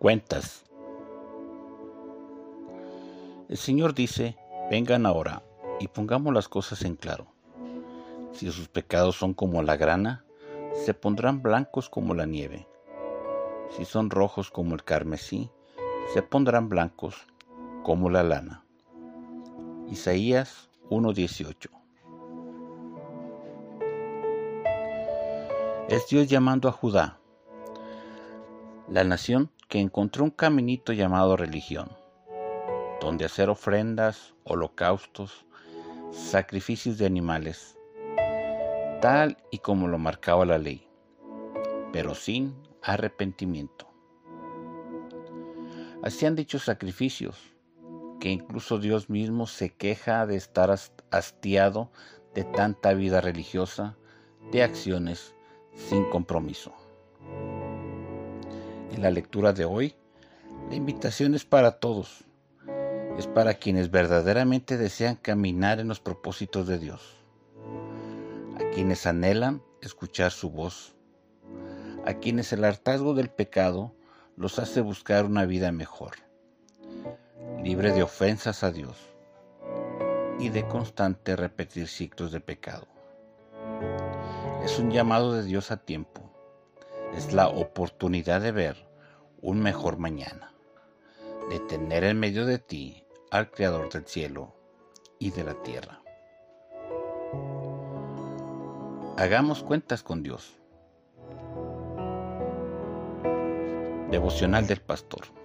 Cuentas. El Señor dice, vengan ahora y pongamos las cosas en claro. Si sus pecados son como la grana, se pondrán blancos como la nieve. Si son rojos como el carmesí, se pondrán blancos como la lana. Isaías 1:18 Es Dios llamando a Judá, la nación que encontró un caminito llamado religión, donde hacer ofrendas, holocaustos, sacrificios de animales, tal y como lo marcaba la ley, pero sin arrepentimiento. Hacían dichos sacrificios, que incluso Dios mismo se queja de estar hastiado de tanta vida religiosa, de acciones sin compromiso. En la lectura de hoy, la invitación es para todos. Es para quienes verdaderamente desean caminar en los propósitos de Dios. A quienes anhelan escuchar su voz. A quienes el hartazgo del pecado los hace buscar una vida mejor. Libre de ofensas a Dios y de constante repetir ciclos de pecado. Es un llamado de Dios a tiempo es la oportunidad de ver un mejor mañana, de tener en medio de ti al Creador del cielo y de la tierra. Hagamos cuentas con Dios. Devocional del Pastor.